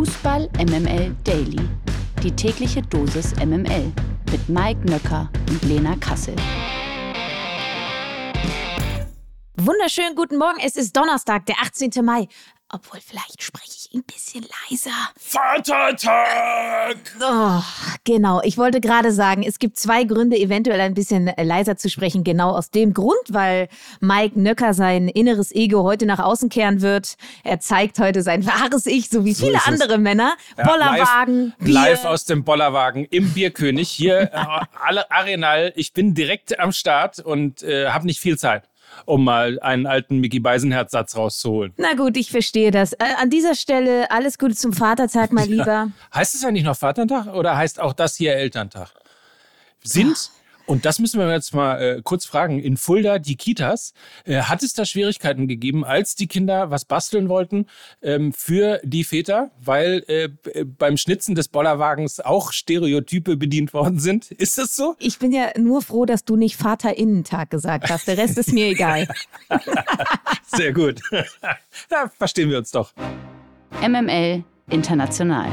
Fußball MML Daily. Die tägliche Dosis MML mit Mike Nöcker und Lena Kassel. Wunderschönen guten Morgen. Es ist Donnerstag, der 18. Mai. Obwohl, vielleicht spreche ich ein bisschen leiser. Vatertag! Oh, genau. Ich wollte gerade sagen, es gibt zwei Gründe, eventuell ein bisschen leiser zu sprechen. Genau aus dem Grund, weil Mike Nöcker sein inneres Ego heute nach außen kehren wird. Er zeigt heute sein wahres Ich, so wie so viele andere Männer. Ja, Bollerwagen, live, live, aus dem Bollerwagen im Bierkönig. Hier, äh, alle Arenal. Ich bin direkt am Start und äh, habe nicht viel Zeit um mal einen alten Mickey Beisenherz-Satz rauszuholen. Na gut, ich verstehe das. Äh, an dieser Stelle alles Gute zum Vatertag, mein Lieber. Ja. Heißt es ja nicht noch Vatertag oder heißt auch das hier Elterntag? Sind. Und das müssen wir jetzt mal äh, kurz fragen. In Fulda, die Kitas, äh, hat es da Schwierigkeiten gegeben, als die Kinder was basteln wollten ähm, für die Väter, weil äh, beim Schnitzen des Bollerwagens auch Stereotype bedient worden sind? Ist das so? Ich bin ja nur froh, dass du nicht Vaterinnentag gesagt hast. Der Rest ist mir egal. Sehr gut. da verstehen wir uns doch. MML International.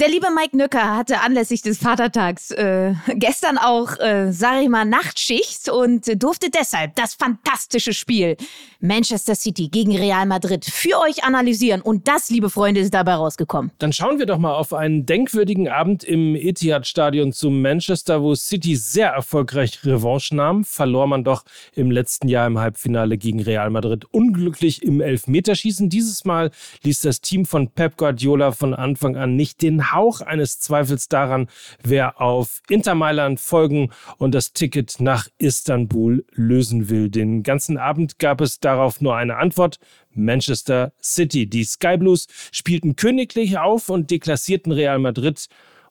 Der liebe Mike Nöcker hatte anlässlich des Vatertags äh, gestern auch, äh, sag ich mal, Nachtschicht und durfte deshalb das fantastische Spiel Manchester City gegen Real Madrid für euch analysieren. Und das, liebe Freunde, ist dabei rausgekommen. Dann schauen wir doch mal auf einen denkwürdigen Abend im Etihad-Stadion zu Manchester, wo City sehr erfolgreich Revanche nahm. Verlor man doch im letzten Jahr im Halbfinale gegen Real Madrid unglücklich im Elfmeterschießen. Dieses Mal ließ das Team von Pep Guardiola von Anfang an nicht den Hauch eines Zweifels daran, wer auf Inter Mailand folgen und das Ticket nach Istanbul lösen will. Den ganzen Abend gab es darauf nur eine Antwort. Manchester City. Die Sky Blues spielten königlich auf und deklassierten Real Madrid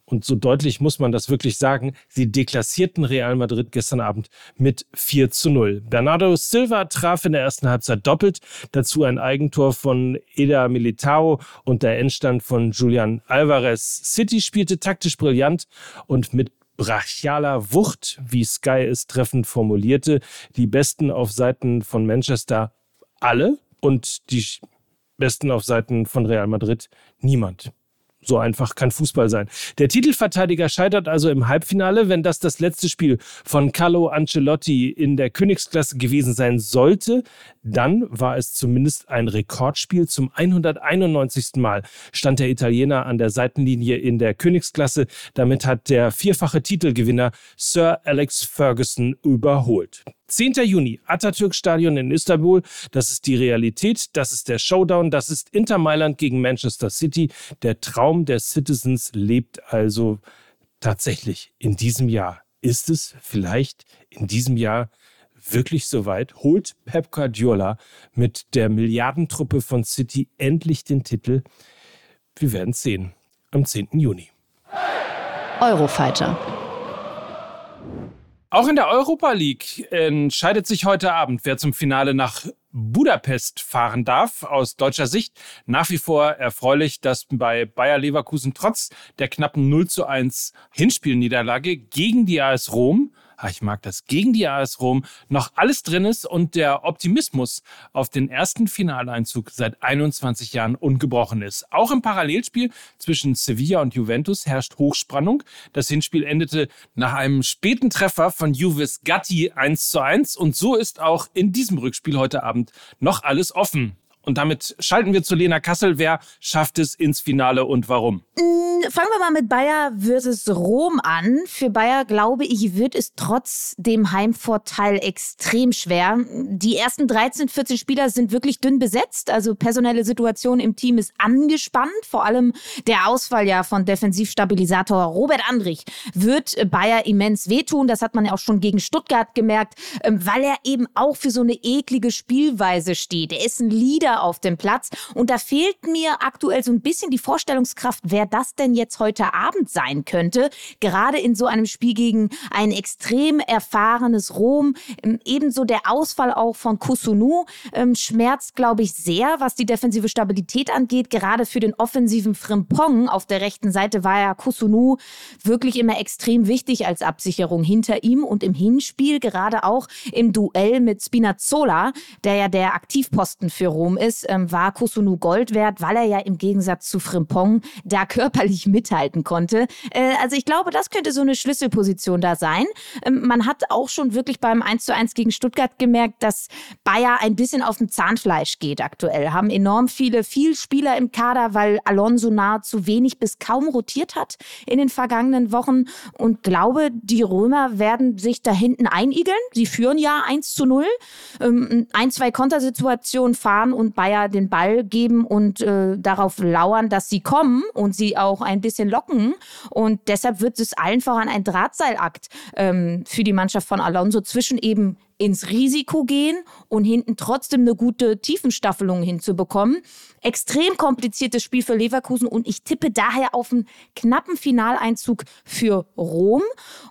und so deutlich muss man das wirklich sagen, sie deklassierten Real Madrid gestern Abend mit 4 zu 0. Bernardo Silva traf in der ersten Halbzeit doppelt, dazu ein Eigentor von Eda Militao und der Endstand von Julian Alvarez. City spielte taktisch brillant und mit brachialer Wucht, wie Sky es treffend formulierte, die Besten auf Seiten von Manchester alle und die Besten auf Seiten von Real Madrid niemand. So einfach kann Fußball sein. Der Titelverteidiger scheitert also im Halbfinale. Wenn das das letzte Spiel von Carlo Ancelotti in der Königsklasse gewesen sein sollte, dann war es zumindest ein Rekordspiel. Zum 191. Mal stand der Italiener an der Seitenlinie in der Königsklasse. Damit hat der vierfache Titelgewinner Sir Alex Ferguson überholt. 10. Juni, Atatürk-Stadion in Istanbul. Das ist die Realität, das ist der Showdown, das ist Inter Mailand gegen Manchester City. Der Traum der Citizens lebt also tatsächlich in diesem Jahr. Ist es vielleicht in diesem Jahr wirklich soweit? Holt Pep Guardiola mit der Milliardentruppe von City endlich den Titel? Wir werden es sehen am 10. Juni. Eurofighter. Auch in der Europa League entscheidet sich heute Abend, wer zum Finale nach Budapest fahren darf. Aus deutscher Sicht nach wie vor erfreulich, dass bei Bayer Leverkusen trotz der knappen 0 zu 1 Hinspielniederlage gegen die AS Rom ah, ich mag das, gegen die AS Rom noch alles drin ist und der Optimismus auf den ersten Finaleinzug seit 21 Jahren ungebrochen ist. Auch im Parallelspiel zwischen Sevilla und Juventus herrscht Hochspannung. Das Hinspiel endete nach einem späten Treffer von Juves Gatti 1 zu 1 und so ist auch in diesem Rückspiel heute Abend noch alles offen. Und damit schalten wir zu Lena Kassel. Wer schafft es ins Finale und warum? Mm, fangen wir mal mit Bayer versus Rom an. Für Bayer, glaube ich, wird es trotz dem Heimvorteil extrem schwer. Die ersten 13, 14 Spieler sind wirklich dünn besetzt. Also personelle Situation im Team ist angespannt. Vor allem der Ausfall ja von Defensivstabilisator Robert Andrich wird Bayer immens wehtun. Das hat man ja auch schon gegen Stuttgart gemerkt, ähm, weil er eben auch für so eine eklige Spielweise steht. Er ist ein Leader auf dem Platz. Und da fehlt mir aktuell so ein bisschen die Vorstellungskraft, wer das denn jetzt heute Abend sein könnte. Gerade in so einem Spiel gegen ein extrem erfahrenes Rom. Ähm, ebenso der Ausfall auch von Kusunu ähm, schmerzt, glaube ich, sehr, was die defensive Stabilität angeht. Gerade für den offensiven Frimpong auf der rechten Seite war ja Kusunu wirklich immer extrem wichtig als Absicherung hinter ihm und im Hinspiel, gerade auch im Duell mit Spinazzola, der ja der Aktivposten für Rom ist, ähm, war Kusunu Gold wert, weil er ja im Gegensatz zu Frimpong da körperlich mithalten konnte. Äh, also ich glaube, das könnte so eine Schlüsselposition da sein. Ähm, man hat auch schon wirklich beim 1 zu 1 gegen Stuttgart gemerkt, dass Bayer ein bisschen auf dem Zahnfleisch geht aktuell. Haben enorm viele, viel Spieler im Kader, weil Alonso nahezu wenig bis kaum rotiert hat in den vergangenen Wochen. Und glaube, die Römer werden sich da hinten einigeln. Sie führen ja 1 zu 0. Ähm, ein, zwei Kontersituationen fahren und Bayer den Ball geben und äh, darauf lauern, dass sie kommen und sie auch ein bisschen locken. Und deshalb wird es allen voran ein Drahtseilakt ähm, für die Mannschaft von Alonso zwischen eben ins Risiko gehen und hinten trotzdem eine gute Tiefenstaffelung hinzubekommen. Extrem kompliziertes Spiel für Leverkusen und ich tippe daher auf einen knappen Finaleinzug für Rom.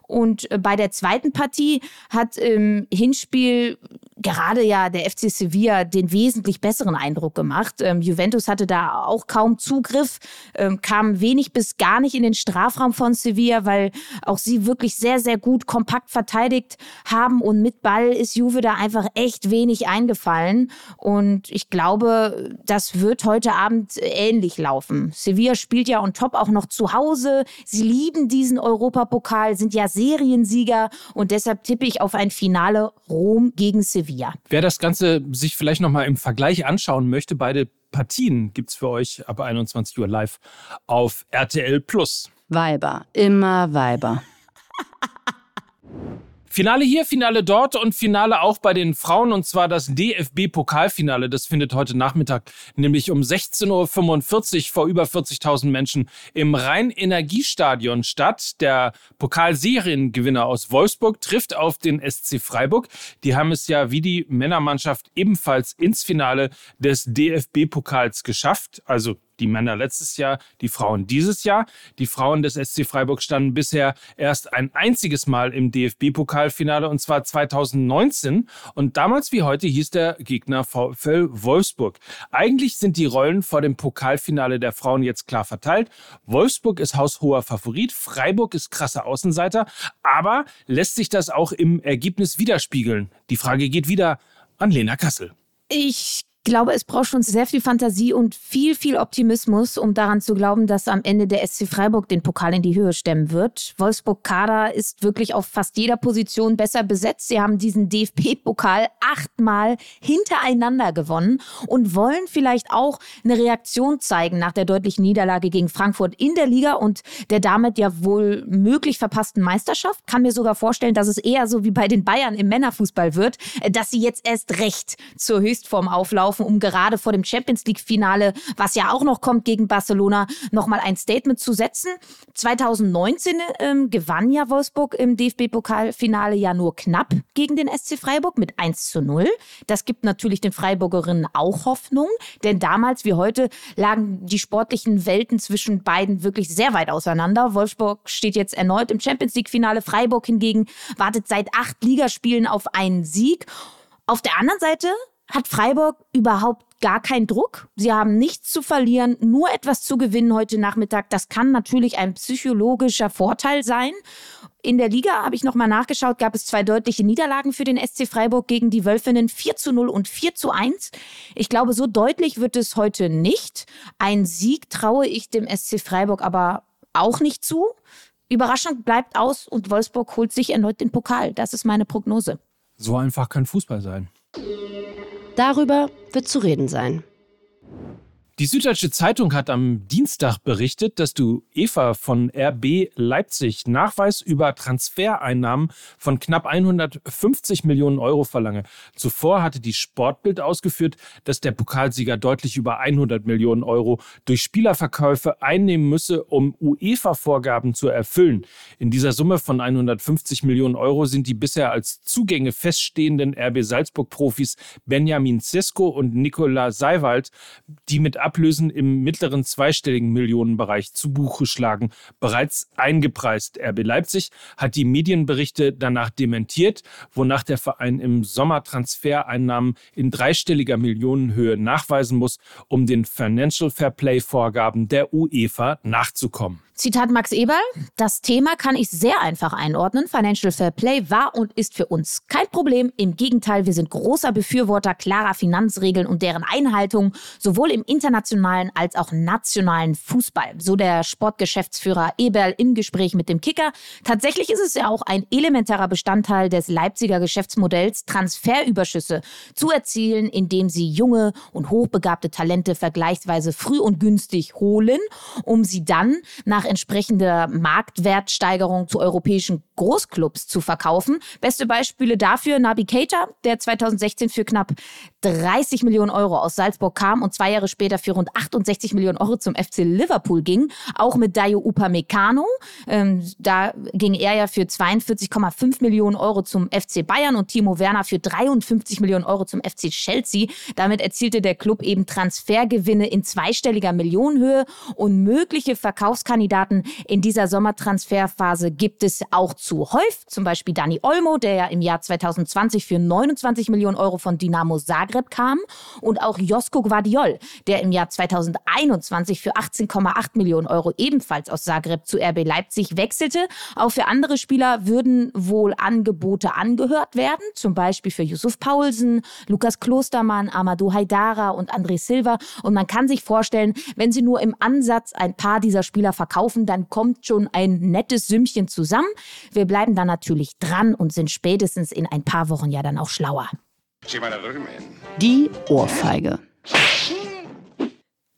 Und äh, bei der zweiten Partie hat im Hinspiel gerade ja der FC Sevilla den wesentlich besseren Eindruck gemacht. Ähm, Juventus hatte da auch kaum Zugriff, ähm, kam wenig bis gar nicht in den Strafraum von Sevilla, weil auch sie wirklich sehr, sehr gut kompakt verteidigt haben und mit Ball ist Juve da einfach echt wenig eingefallen. Und ich glaube, das wird heute Abend ähnlich laufen. Sevilla spielt ja on top auch noch zu Hause. Sie lieben diesen Europapokal, sind ja Seriensieger und deshalb tippe ich auf ein Finale Rom gegen Sevilla. Wer das Ganze sich vielleicht nochmal im Vergleich anschauen möchte, beide Partien gibt es für euch ab 21 Uhr live auf RTL Plus. Weiber, immer Weiber. Finale hier, Finale dort und Finale auch bei den Frauen und zwar das DFB-Pokalfinale. Das findet heute Nachmittag nämlich um 16.45 Uhr vor über 40.000 Menschen im Rhein-Energiestadion statt. Der Pokalseriengewinner aus Wolfsburg trifft auf den SC Freiburg. Die haben es ja wie die Männermannschaft ebenfalls ins Finale des DFB-Pokals geschafft. Also die Männer letztes Jahr, die Frauen dieses Jahr. Die Frauen des SC Freiburg standen bisher erst ein einziges Mal im DFB-Pokalfinale und zwar 2019. Und damals wie heute hieß der Gegner VfL Wolfsburg. Eigentlich sind die Rollen vor dem Pokalfinale der Frauen jetzt klar verteilt. Wolfsburg ist haushoher Favorit, Freiburg ist krasser Außenseiter, aber lässt sich das auch im Ergebnis widerspiegeln? Die Frage geht wieder an Lena Kassel. Ich glaube, es braucht schon sehr viel Fantasie und viel, viel Optimismus, um daran zu glauben, dass am Ende der SC Freiburg den Pokal in die Höhe stemmen wird. Wolfsburg Kader ist wirklich auf fast jeder Position besser besetzt. Sie haben diesen DFB-Pokal achtmal hintereinander gewonnen und wollen vielleicht auch eine Reaktion zeigen nach der deutlichen Niederlage gegen Frankfurt in der Liga und der damit ja wohl möglich verpassten Meisterschaft. Kann mir sogar vorstellen, dass es eher so wie bei den Bayern im Männerfußball wird, dass sie jetzt erst recht zur Höchstform auflaufen laufen, um gerade vor dem Champions League-Finale, was ja auch noch kommt gegen Barcelona, nochmal ein Statement zu setzen. 2019 ähm, gewann ja Wolfsburg im DFB-Pokalfinale ja nur knapp gegen den SC Freiburg mit 1 zu 0. Das gibt natürlich den Freiburgerinnen auch Hoffnung, denn damals wie heute lagen die sportlichen Welten zwischen beiden wirklich sehr weit auseinander. Wolfsburg steht jetzt erneut im Champions League-Finale. Freiburg hingegen wartet seit acht Ligaspielen auf einen Sieg. Auf der anderen Seite hat Freiburg überhaupt gar keinen Druck. Sie haben nichts zu verlieren, nur etwas zu gewinnen heute Nachmittag. Das kann natürlich ein psychologischer Vorteil sein. In der Liga habe ich nochmal nachgeschaut, gab es zwei deutliche Niederlagen für den SC Freiburg gegen die Wölfinnen 4 zu 0 und 4 zu 1. Ich glaube, so deutlich wird es heute nicht. Ein Sieg traue ich dem SC Freiburg aber auch nicht zu. Überraschung bleibt aus und Wolfsburg holt sich erneut den Pokal. Das ist meine Prognose. So einfach kann Fußball sein. Darüber wird zu reden sein. Die Süddeutsche Zeitung hat am Dienstag berichtet, dass du Eva von RB Leipzig Nachweis über Transfereinnahmen von knapp 150 Millionen Euro verlange. Zuvor hatte die Sportbild ausgeführt, dass der Pokalsieger deutlich über 100 Millionen Euro durch Spielerverkäufe einnehmen müsse, um UEFA-Vorgaben zu erfüllen. In dieser Summe von 150 Millionen Euro sind die bisher als Zugänge feststehenden RB Salzburg-Profis Benjamin Sesko und Nikola Seiwald, die mit Ablösen im mittleren zweistelligen Millionenbereich zu Buche schlagen, bereits eingepreist. RB Leipzig hat die Medienberichte danach dementiert, wonach der Verein im Sommer Transfereinnahmen in dreistelliger Millionenhöhe nachweisen muss, um den Financial Fair Play Vorgaben der UEFA nachzukommen. Zitat Max Eberl, das Thema kann ich sehr einfach einordnen. Financial Fair Play war und ist für uns kein Problem. Im Gegenteil, wir sind großer Befürworter klarer Finanzregeln und deren Einhaltung, sowohl im internationalen als auch nationalen Fußball. So der Sportgeschäftsführer Eberl im Gespräch mit dem Kicker. Tatsächlich ist es ja auch ein elementarer Bestandteil des Leipziger Geschäftsmodells, Transferüberschüsse zu erzielen, indem sie junge und hochbegabte Talente vergleichsweise früh und günstig holen, um sie dann nach entsprechender Marktwertsteigerung zu europäischen Großclubs zu verkaufen. Beste Beispiele dafür Nabi Keita, der 2016 für knapp 30 Millionen Euro aus Salzburg kam und zwei Jahre später für rund 68 Millionen Euro zum FC Liverpool ging. Auch mit Dayo Upamecano. Ähm, da ging er ja für 42,5 Millionen Euro zum FC Bayern und Timo Werner für 53 Millionen Euro zum FC Chelsea. Damit erzielte der Club eben Transfergewinne in zweistelliger Millionenhöhe und mögliche Verkaufskandidaten in dieser Sommertransferphase gibt es auch zuhäuf. Zum Beispiel Dani Olmo, der ja im Jahr 2020 für 29 Millionen Euro von Dynamo Zagreb kam und auch Josko Guardiol, der im Jahr 2021 für 18,8 Millionen Euro ebenfalls aus Zagreb zu RB Leipzig wechselte. Auch für andere Spieler würden wohl Angebote angehört werden, zum Beispiel für Yusuf Paulsen, Lukas Klostermann, Amadou Haidara und André Silva. Und man kann sich vorstellen, wenn sie nur im Ansatz ein paar dieser Spieler verkaufen, dann kommt schon ein nettes Sümmchen zusammen. Wir bleiben dann natürlich dran und sind spätestens in ein paar Wochen ja dann auch schlauer. Die Ohrfeige.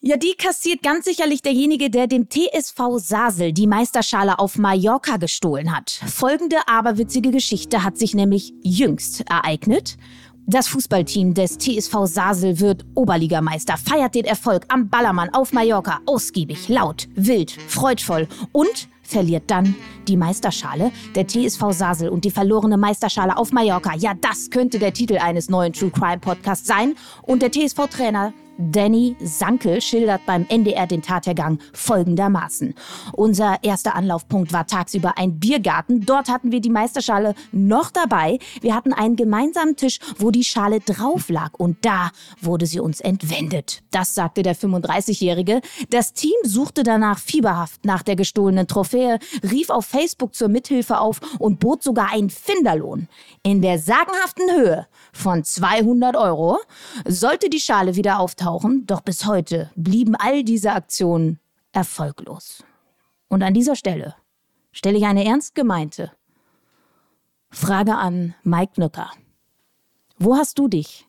Ja, die kassiert ganz sicherlich derjenige, der dem TSV Sasel die Meisterschale auf Mallorca gestohlen hat. Folgende aberwitzige Geschichte hat sich nämlich jüngst ereignet. Das Fußballteam des TSV Sasel wird Oberligameister, feiert den Erfolg am Ballermann auf Mallorca ausgiebig, laut, wild, freudvoll und verliert dann die Meisterschale. Der TSV Sasel und die verlorene Meisterschale auf Mallorca. Ja, das könnte der Titel eines neuen True Crime Podcasts sein. Und der TSV-Trainer Danny Sanke schildert beim NDR den Tathergang folgendermaßen. Unser erster Anlaufpunkt war tagsüber ein Biergarten. Dort hatten wir die Meisterschale noch dabei. Wir hatten einen gemeinsamen Tisch, wo die Schale drauf lag und da wurde sie uns entwendet. Das sagte der 35-Jährige. Das Team suchte danach fieberhaft nach der gestohlenen Trophäe, rief auf Facebook zur Mithilfe auf und bot sogar einen Finderlohn. In der sagenhaften Höhe von 200 Euro sollte die Schale wieder auftauchen auftauchen, doch bis heute blieben all diese Aktionen erfolglos. Und an dieser Stelle stelle ich eine ernst gemeinte Frage an Mike Nücker. Wo hast du dich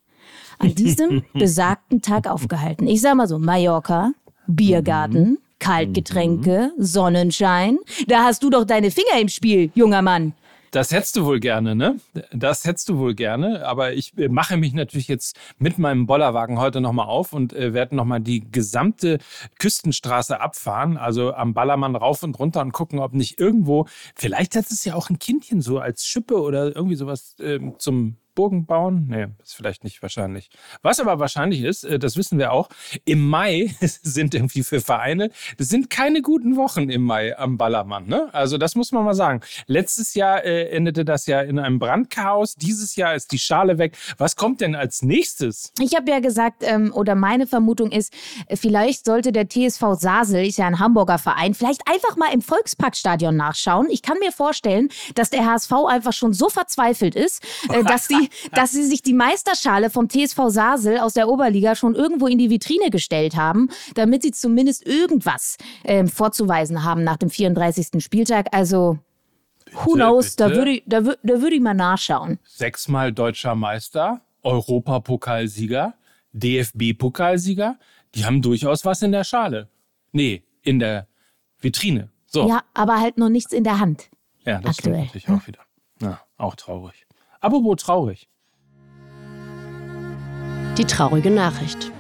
an diesem besagten Tag aufgehalten? Ich sag mal so, Mallorca, Biergarten, Kaltgetränke, Sonnenschein. Da hast du doch deine Finger im Spiel, junger Mann. Das hättest du wohl gerne, ne? Das hättest du wohl gerne. Aber ich äh, mache mich natürlich jetzt mit meinem Bollerwagen heute nochmal auf und äh, werde nochmal die gesamte Küstenstraße abfahren. Also am Ballermann rauf und runter und gucken, ob nicht irgendwo, vielleicht hat es ja auch ein Kindchen so als Schippe oder irgendwie sowas äh, zum Burgen bauen? Nee, ist vielleicht nicht wahrscheinlich. Was aber wahrscheinlich ist, das wissen wir auch, im Mai sind irgendwie für Vereine, das sind keine guten Wochen im Mai am Ballermann. Ne? Also das muss man mal sagen. Letztes Jahr äh, endete das ja in einem Brandchaos. Dieses Jahr ist die Schale weg. Was kommt denn als nächstes? Ich habe ja gesagt, ähm, oder meine Vermutung ist, vielleicht sollte der TSV Sasel, ist ja ein Hamburger Verein, vielleicht einfach mal im Volksparkstadion nachschauen. Ich kann mir vorstellen, dass der HSV einfach schon so verzweifelt ist, dass sie dass sie sich die Meisterschale vom TSV Sasel aus der Oberliga schon irgendwo in die Vitrine gestellt haben, damit sie zumindest irgendwas äh, vorzuweisen haben nach dem 34. Spieltag. Also, who knows? Bitte? Da würde ich, da, da würd ich mal nachschauen. Sechsmal deutscher Meister, Europapokalsieger, DFB-Pokalsieger. Die haben durchaus was in der Schale. Nee, in der Vitrine. So. Ja, aber halt noch nichts in der Hand. Ja, das aktuell. stimmt natürlich auch wieder. Ja, auch traurig. Apropos traurig. Die traurige Nachricht.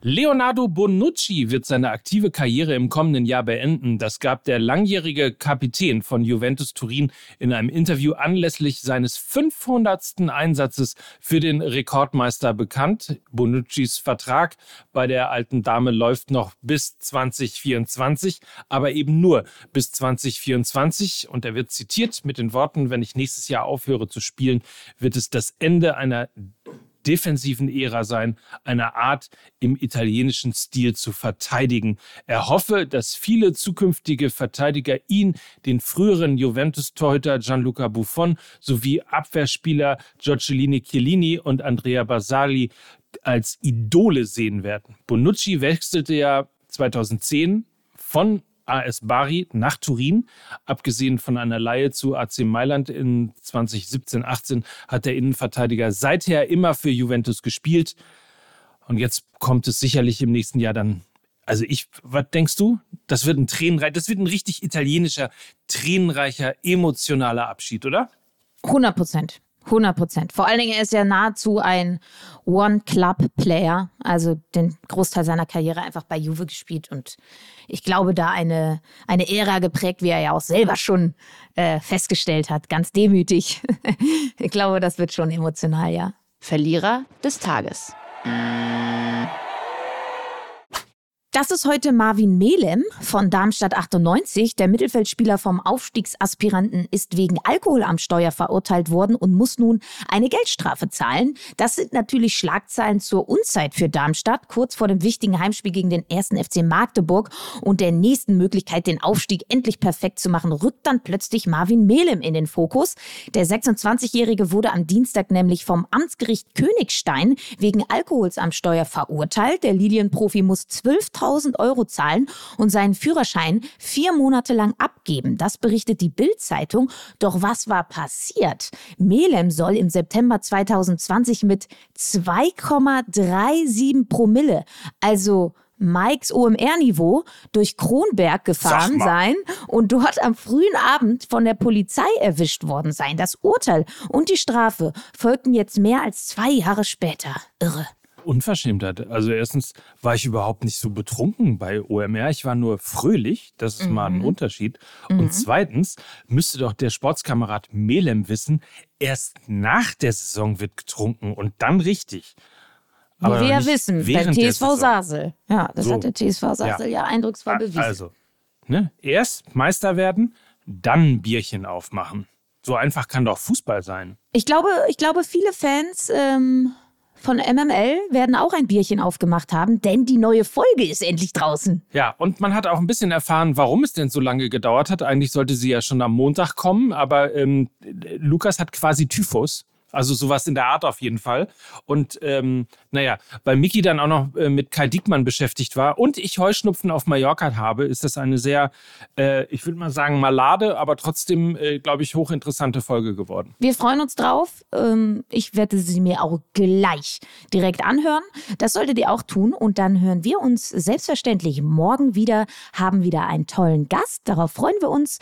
Leonardo Bonucci wird seine aktive Karriere im kommenden Jahr beenden. Das gab der langjährige Kapitän von Juventus Turin in einem Interview anlässlich seines 500. Einsatzes für den Rekordmeister bekannt. Bonuccis Vertrag bei der alten Dame läuft noch bis 2024, aber eben nur bis 2024. Und er wird zitiert mit den Worten, wenn ich nächstes Jahr aufhöre zu spielen, wird es das Ende einer defensiven Ära sein, eine Art im italienischen Stil zu verteidigen. Er hoffe, dass viele zukünftige Verteidiger ihn, den früheren Juventus-Torhüter Gianluca Buffon sowie Abwehrspieler Giorgellini Chiellini und Andrea Basali als Idole sehen werden. Bonucci wechselte ja 2010 von AS Bari nach Turin. Abgesehen von einer Laie zu AC Mailand in 2017-18 hat der Innenverteidiger seither immer für Juventus gespielt. Und jetzt kommt es sicherlich im nächsten Jahr dann. Also ich, was denkst du? Das wird ein tränenreich, das wird ein richtig italienischer, tränenreicher, emotionaler Abschied, oder? 100 Prozent. 100 Prozent. Vor allen Dingen, er ist ja nahezu ein One-Club-Player, also den Großteil seiner Karriere einfach bei Juve gespielt und ich glaube, da eine, eine Ära geprägt, wie er ja auch selber schon äh, festgestellt hat, ganz demütig. ich glaube, das wird schon emotional, ja. Verlierer des Tages. Das ist heute Marvin Melem von Darmstadt 98. Der Mittelfeldspieler vom Aufstiegsaspiranten ist wegen Alkohol am Steuer verurteilt worden und muss nun eine Geldstrafe zahlen. Das sind natürlich Schlagzeilen zur Unzeit für Darmstadt, kurz vor dem wichtigen Heimspiel gegen den ersten FC Magdeburg und der nächsten Möglichkeit, den Aufstieg endlich perfekt zu machen, rückt dann plötzlich Marvin Melem in den Fokus. Der 26-Jährige wurde am Dienstag nämlich vom Amtsgericht Königstein wegen Alkohols am Steuer verurteilt. Der Lilienprofi muss 12 1000 Euro zahlen und seinen Führerschein vier Monate lang abgeben. Das berichtet die Bild-Zeitung. Doch was war passiert? Melem soll im September 2020 mit 2,37 Promille, also Mikes OMR-Niveau durch Kronberg gefahren sein und dort am frühen Abend von der Polizei erwischt worden sein. Das Urteil und die Strafe folgten jetzt mehr als zwei Jahre später. Irre. Unverschämtheit. Also erstens war ich überhaupt nicht so betrunken bei OMR. Ich war nur fröhlich. Das ist mhm. mal ein mhm. Unterschied. Mhm. Und zweitens müsste doch der Sportskamerad Melem wissen, erst nach der Saison wird getrunken und dann richtig. Aber wir wissen, beim TSV Sasel. Ja, das so. hat der TSV Sasel ja, ja eindrucksvoll bewiesen. Also, ne, erst Meister werden, dann Bierchen aufmachen. So einfach kann doch Fußball sein. Ich glaube, ich glaube viele Fans ähm, von MML werden auch ein Bierchen aufgemacht haben, denn die neue Folge ist endlich draußen. Ja, und man hat auch ein bisschen erfahren, warum es denn so lange gedauert hat. Eigentlich sollte sie ja schon am Montag kommen, aber ähm, Lukas hat quasi Typhus. Also sowas in der Art auf jeden Fall. Und ähm, naja, weil Miki dann auch noch äh, mit Kai Diekmann beschäftigt war und ich Heuschnupfen auf Mallorca habe, ist das eine sehr, äh, ich würde mal sagen, malade, aber trotzdem, äh, glaube ich, hochinteressante Folge geworden. Wir freuen uns drauf. Ähm, ich werde sie mir auch gleich direkt anhören. Das solltet ihr auch tun. Und dann hören wir uns selbstverständlich morgen wieder, haben wieder einen tollen Gast. Darauf freuen wir uns.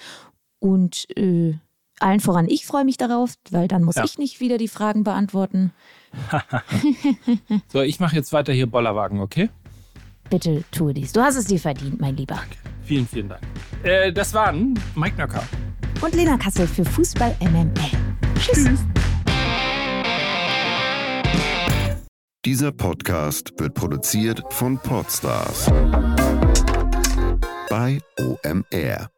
Und äh, allen voran, ich freue mich darauf, weil dann muss ja. ich nicht wieder die Fragen beantworten. so, ich mache jetzt weiter hier Bollerwagen, okay? Bitte tue dies. Du hast es dir verdient, mein Lieber. Danke. Vielen, vielen Dank. Äh, das waren Mike Nöcker. Und Lena Kassel für Fußball MML. Tschüss. Tschüss. Dieser Podcast wird produziert von Podstars bei OMR.